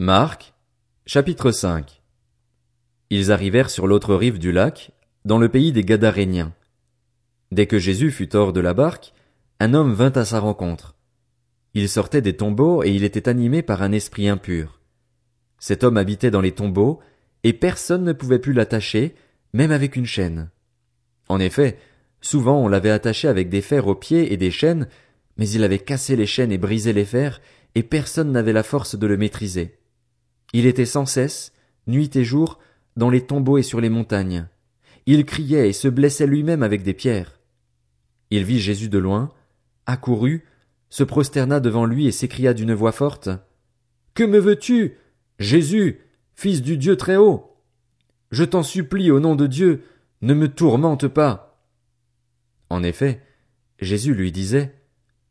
Marc, chapitre 5 Ils arrivèrent sur l'autre rive du lac, dans le pays des Gadaréniens. Dès que Jésus fut hors de la barque, un homme vint à sa rencontre. Il sortait des tombeaux et il était animé par un esprit impur. Cet homme habitait dans les tombeaux, et personne ne pouvait plus l'attacher, même avec une chaîne. En effet, souvent on l'avait attaché avec des fers aux pieds et des chaînes, mais il avait cassé les chaînes et brisé les fers, et personne n'avait la force de le maîtriser. Il était sans cesse, nuit et jour, dans les tombeaux et sur les montagnes. Il criait et se blessait lui-même avec des pierres. Il vit Jésus de loin, accourut, se prosterna devant lui et s'écria d'une voix forte. Que me veux tu? Jésus, fils du Dieu très haut? Je t'en supplie au nom de Dieu, ne me tourmente pas. En effet, Jésus lui disait.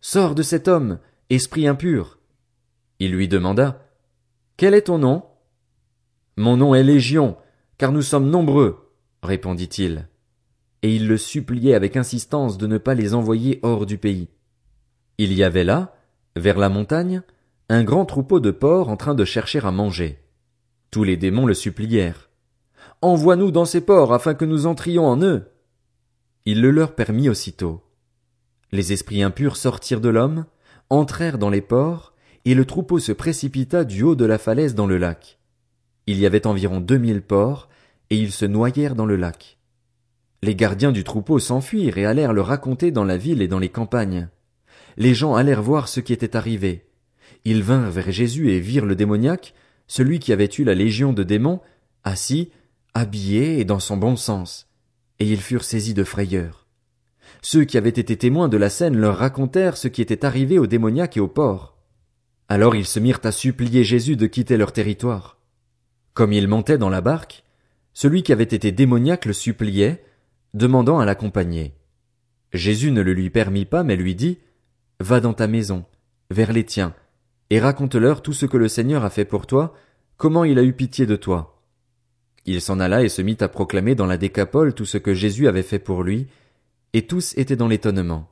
Sors de cet homme, esprit impur. Il lui demanda. Quel est ton nom? Mon nom est Légion, car nous sommes nombreux, répondit-il. Et il le suppliait avec insistance de ne pas les envoyer hors du pays. Il y avait là, vers la montagne, un grand troupeau de porcs en train de chercher à manger. Tous les démons le supplièrent. Envoie-nous dans ces porcs afin que nous entrions en eux. Il le leur permit aussitôt. Les esprits impurs sortirent de l'homme, entrèrent dans les porcs, et le troupeau se précipita du haut de la falaise dans le lac. Il y avait environ deux mille porcs, et ils se noyèrent dans le lac. Les gardiens du troupeau s'enfuirent et allèrent le raconter dans la ville et dans les campagnes. Les gens allèrent voir ce qui était arrivé. Ils vinrent vers Jésus et virent le démoniaque, celui qui avait eu la légion de démons, assis, habillé et dans son bon sens. Et ils furent saisis de frayeur. Ceux qui avaient été témoins de la scène leur racontèrent ce qui était arrivé au démoniaque et au porc. Alors ils se mirent à supplier Jésus de quitter leur territoire. Comme il montait dans la barque, celui qui avait été démoniaque le suppliait, demandant à l'accompagner. Jésus ne le lui permit pas, mais lui dit, Va dans ta maison, vers les tiens, et raconte-leur tout ce que le Seigneur a fait pour toi, comment il a eu pitié de toi. Il s'en alla et se mit à proclamer dans la décapole tout ce que Jésus avait fait pour lui, et tous étaient dans l'étonnement.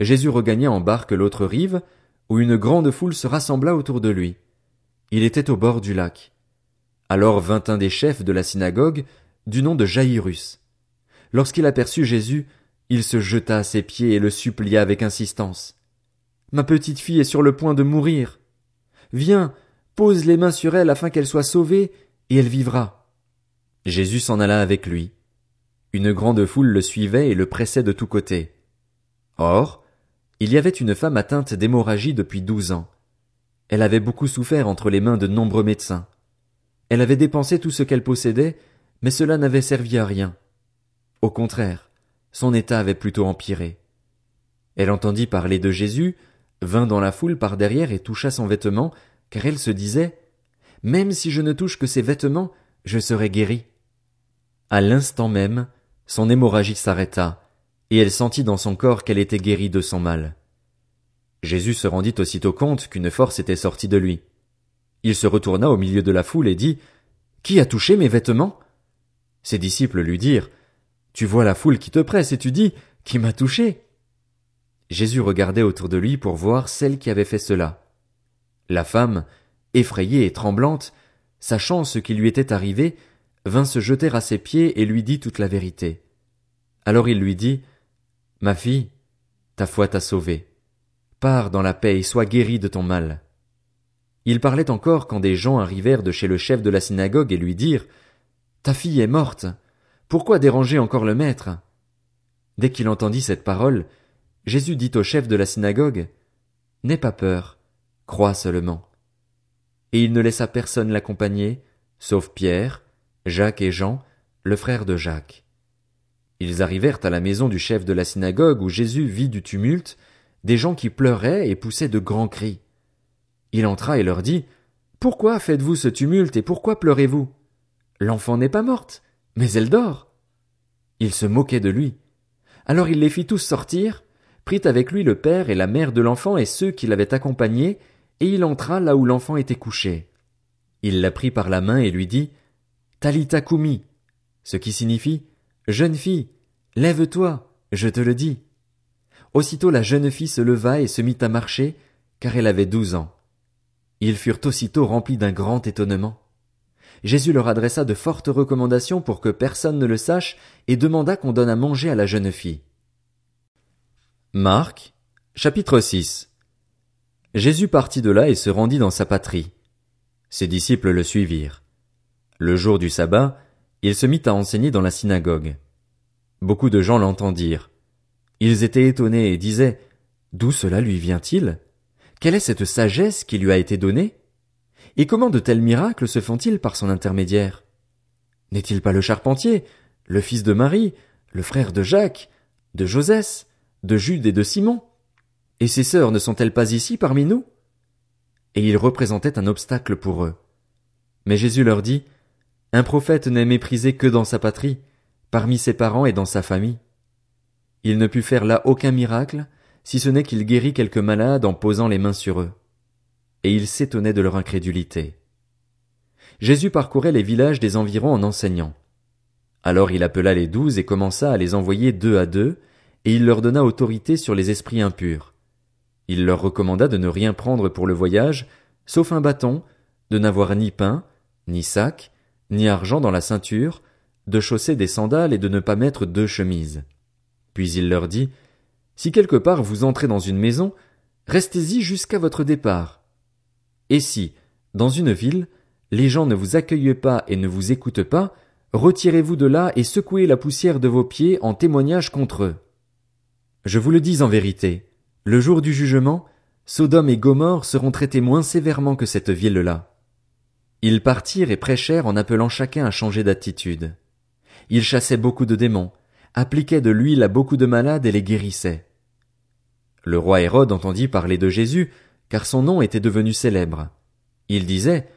Jésus regagna en barque l'autre rive, où une grande foule se rassembla autour de lui. Il était au bord du lac. Alors vint un des chefs de la synagogue, du nom de Jaïrus. Lorsqu'il aperçut Jésus, il se jeta à ses pieds et le supplia avec insistance. Ma petite fille est sur le point de mourir. Viens, pose les mains sur elle afin qu'elle soit sauvée, et elle vivra. Jésus s'en alla avec lui. Une grande foule le suivait et le pressait de tous côtés. Or, il y avait une femme atteinte d'hémorragie depuis douze ans. Elle avait beaucoup souffert entre les mains de nombreux médecins. Elle avait dépensé tout ce qu'elle possédait, mais cela n'avait servi à rien. Au contraire, son état avait plutôt empiré. Elle entendit parler de Jésus, vint dans la foule par derrière et toucha son vêtement, car elle se disait, Même si je ne touche que ses vêtements, je serai guérie. À l'instant même, son hémorragie s'arrêta, et elle sentit dans son corps qu'elle était guérie de son mal. Jésus se rendit aussitôt compte qu'une force était sortie de lui. Il se retourna au milieu de la foule et dit, Qui a touché mes vêtements? Ses disciples lui dirent, Tu vois la foule qui te presse et tu dis, Qui m'a touché? Jésus regardait autour de lui pour voir celle qui avait fait cela. La femme, effrayée et tremblante, sachant ce qui lui était arrivé, vint se jeter à ses pieds et lui dit toute la vérité. Alors il lui dit, Ma fille, ta foi t'a sauvée. Pars dans la paix et sois guérie de ton mal. Il parlait encore quand des gens arrivèrent de chez le chef de la synagogue et lui dirent, Ta fille est morte. Pourquoi déranger encore le maître? Dès qu'il entendit cette parole, Jésus dit au chef de la synagogue, N'aie pas peur, crois seulement. Et il ne laissa personne l'accompagner, sauf Pierre, Jacques et Jean, le frère de Jacques. Ils arrivèrent à la maison du chef de la synagogue où Jésus vit du tumulte, des gens qui pleuraient et poussaient de grands cris. Il entra et leur dit, Pourquoi faites-vous ce tumulte et pourquoi pleurez-vous? L'enfant n'est pas morte, mais elle dort. Il se moquait de lui. Alors il les fit tous sortir, prit avec lui le père et la mère de l'enfant et ceux qui l'avaient accompagné, et il entra là où l'enfant était couché. Il la prit par la main et lui dit, Talita Kumi, ce qui signifie, Jeune fille, lève-toi, je te le dis. Aussitôt la jeune fille se leva et se mit à marcher, car elle avait douze ans. Ils furent aussitôt remplis d'un grand étonnement. Jésus leur adressa de fortes recommandations pour que personne ne le sache et demanda qu'on donne à manger à la jeune fille. Marc, chapitre 6 Jésus partit de là et se rendit dans sa patrie. Ses disciples le suivirent. Le jour du sabbat, il se mit à enseigner dans la synagogue. Beaucoup de gens l'entendirent. Ils étaient étonnés et disaient, D'où cela lui vient-il? Quelle est cette sagesse qui lui a été donnée? Et comment de tels miracles se font-ils par son intermédiaire? N'est-il pas le charpentier, le fils de Marie, le frère de Jacques, de Josès, de Jude et de Simon? Et ses sœurs ne sont-elles pas ici parmi nous? Et il représentait un obstacle pour eux. Mais Jésus leur dit, un prophète n'est méprisé que dans sa patrie, parmi ses parents et dans sa famille. Il ne put faire là aucun miracle, si ce n'est qu'il guérit quelques malades en posant les mains sur eux. Et il s'étonnait de leur incrédulité. Jésus parcourait les villages des environs en enseignant. Alors il appela les douze et commença à les envoyer deux à deux, et il leur donna autorité sur les esprits impurs. Il leur recommanda de ne rien prendre pour le voyage, sauf un bâton, de n'avoir ni pain, ni sac, ni argent dans la ceinture, de chausser des sandales et de ne pas mettre deux chemises. Puis il leur dit, Si quelque part vous entrez dans une maison, restez-y jusqu'à votre départ. Et si, dans une ville, les gens ne vous accueillent pas et ne vous écoutent pas, retirez-vous de là et secouez la poussière de vos pieds en témoignage contre eux. Je vous le dis en vérité, le jour du jugement, Sodome et Gomorre seront traités moins sévèrement que cette ville-là. Ils partirent et prêchèrent en appelant chacun à changer d'attitude. Ils chassaient beaucoup de démons, appliquaient de l'huile à beaucoup de malades et les guérissaient. Le roi Hérode entendit parler de Jésus, car son nom était devenu célèbre. Il disait,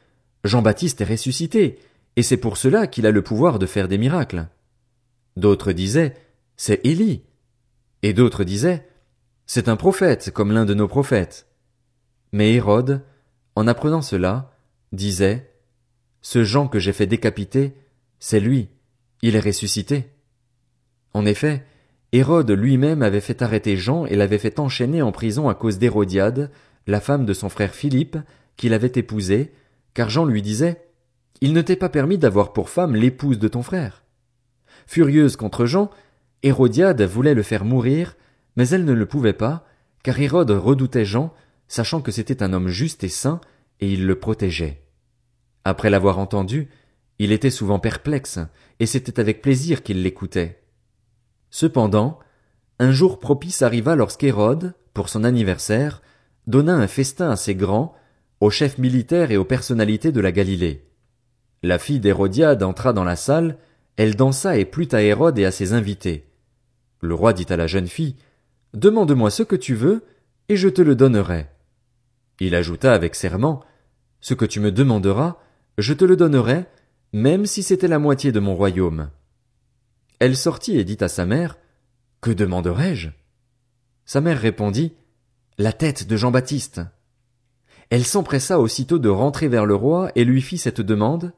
Jean-Baptiste est ressuscité, et c'est pour cela qu'il a le pouvoir de faire des miracles. D'autres disaient, c'est Élie. Et d'autres disaient, c'est un prophète comme l'un de nos prophètes. Mais Hérode, en apprenant cela, disait, ce Jean que j'ai fait décapiter, c'est lui, il est ressuscité. En effet, Hérode lui-même avait fait arrêter Jean et l'avait fait enchaîner en prison à cause d'Hérodiade, la femme de son frère Philippe, qu'il avait épousée, car Jean lui disait, Il ne t'est pas permis d'avoir pour femme l'épouse de ton frère. Furieuse contre Jean, Hérodiade voulait le faire mourir, mais elle ne le pouvait pas, car Hérode redoutait Jean, sachant que c'était un homme juste et saint, et il le protégeait. Après l'avoir entendu, il était souvent perplexe, et c'était avec plaisir qu'il l'écoutait. Cependant, un jour propice arriva lorsqu'Hérode, pour son anniversaire, donna un festin assez grand, aux chefs militaires et aux personnalités de la Galilée. La fille d'Hérodiade entra dans la salle, elle dansa et plut à Hérode et à ses invités. Le roi dit à la jeune fille, Demande-moi ce que tu veux, et je te le donnerai. Il ajouta avec serment, Ce que tu me demanderas, je te le donnerai, même si c'était la moitié de mon royaume. Elle sortit et dit à sa mère, Que demanderai-je? Sa mère répondit, La tête de Jean-Baptiste. Elle s'empressa aussitôt de rentrer vers le roi et lui fit cette demande,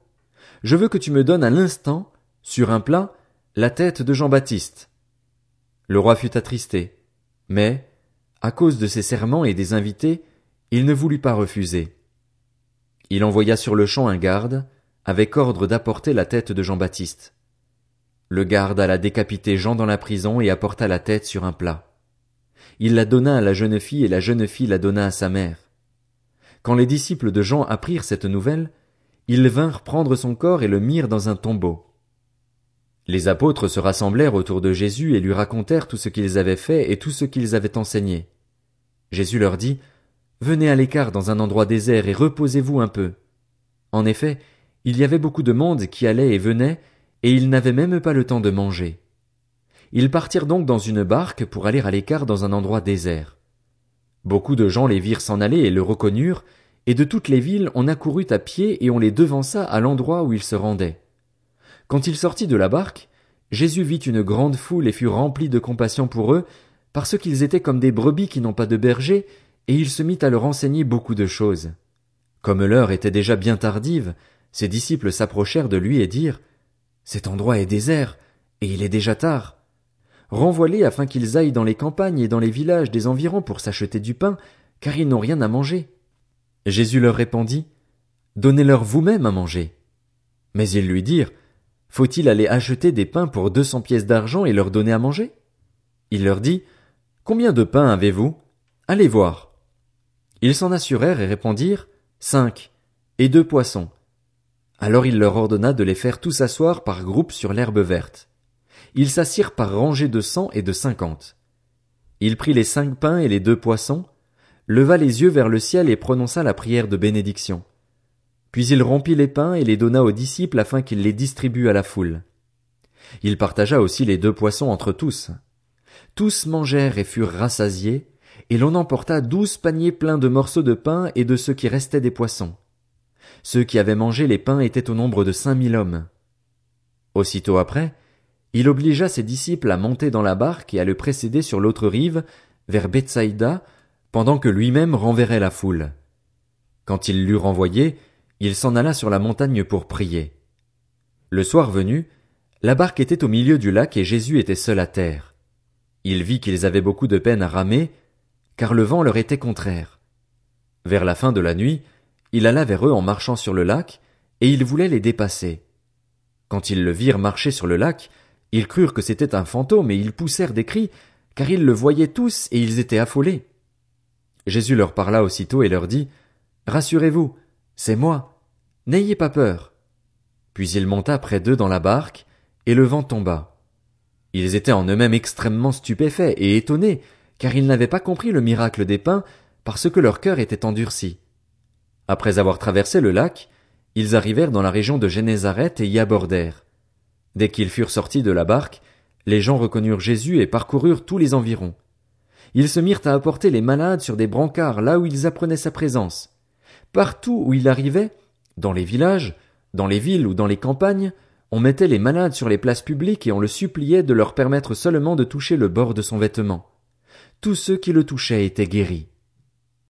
Je veux que tu me donnes à l'instant, sur un plat, la tête de Jean-Baptiste. Le roi fut attristé, mais, à cause de ses serments et des invités, il ne voulut pas refuser. Il envoya sur le champ un garde, avec ordre d'apporter la tête de Jean-Baptiste. Le garde alla décapiter Jean dans la prison et apporta la tête sur un plat. Il la donna à la jeune fille et la jeune fille la donna à sa mère. Quand les disciples de Jean apprirent cette nouvelle, ils vinrent prendre son corps et le mirent dans un tombeau. Les apôtres se rassemblèrent autour de Jésus et lui racontèrent tout ce qu'ils avaient fait et tout ce qu'ils avaient enseigné. Jésus leur dit, Venez à l'écart dans un endroit désert et reposez-vous un peu. En effet, il y avait beaucoup de monde qui allait et venait, et ils n'avaient même pas le temps de manger. Ils partirent donc dans une barque pour aller à l'écart dans un endroit désert. Beaucoup de gens les virent s'en aller et le reconnurent, et de toutes les villes on accourut à pied et on les devança à l'endroit où ils se rendaient. Quand il sortit de la barque, Jésus vit une grande foule et fut rempli de compassion pour eux, parce qu'ils étaient comme des brebis qui n'ont pas de berger, et il se mit à leur enseigner beaucoup de choses. Comme l'heure était déjà bien tardive, ses disciples s'approchèrent de lui et dirent Cet endroit est désert, et il est déjà tard. Renvoie-les afin qu'ils aillent dans les campagnes et dans les villages des environs pour s'acheter du pain, car ils n'ont rien à manger. Jésus leur répondit, Donnez-leur vous-même à manger. Mais ils lui dirent, Faut-il aller acheter des pains pour deux cents pièces d'argent et leur donner à manger? Il leur dit, Combien de pains avez-vous? Allez voir. Ils s'en assurèrent et répondirent, Cinq, et deux poissons. Alors il leur ordonna de les faire tous asseoir par groupes sur l'herbe verte. Ils s'assirent par rangées de cent et de cinquante. Il prit les cinq pains et les deux poissons, leva les yeux vers le ciel et prononça la prière de bénédiction. Puis il rompit les pains et les donna aux disciples afin qu'ils les distribuent à la foule. Il partagea aussi les deux poissons entre tous. Tous mangèrent et furent rassasiés, et l'on emporta douze paniers pleins de morceaux de pain et de ce qui restait des poissons. Ceux qui avaient mangé les pains étaient au nombre de cinq mille hommes. Aussitôt après, il obligea ses disciples à monter dans la barque et à le précéder sur l'autre rive, vers Bethsaïda, pendant que lui-même renverrait la foule. Quand il l'eut renvoyé, il s'en alla sur la montagne pour prier. Le soir venu, la barque était au milieu du lac et Jésus était seul à terre. Il vit qu'ils avaient beaucoup de peine à ramer, car le vent leur était contraire. Vers la fin de la nuit, il alla vers eux en marchant sur le lac, et il voulait les dépasser. Quand ils le virent marcher sur le lac, ils crurent que c'était un fantôme et ils poussèrent des cris, car ils le voyaient tous et ils étaient affolés. Jésus leur parla aussitôt et leur dit, Rassurez-vous, c'est moi. N'ayez pas peur. Puis il monta près d'eux dans la barque, et le vent tomba. Ils étaient en eux-mêmes extrêmement stupéfaits et étonnés, car ils n'avaient pas compris le miracle des pains, parce que leur cœur était endurci. Après avoir traversé le lac, ils arrivèrent dans la région de Génézareth et y abordèrent. Dès qu'ils furent sortis de la barque, les gens reconnurent Jésus et parcoururent tous les environs. Ils se mirent à apporter les malades sur des brancards là où ils apprenaient sa présence. Partout où il arrivait, dans les villages, dans les villes ou dans les campagnes, on mettait les malades sur les places publiques et on le suppliait de leur permettre seulement de toucher le bord de son vêtement. Tous ceux qui le touchaient étaient guéris.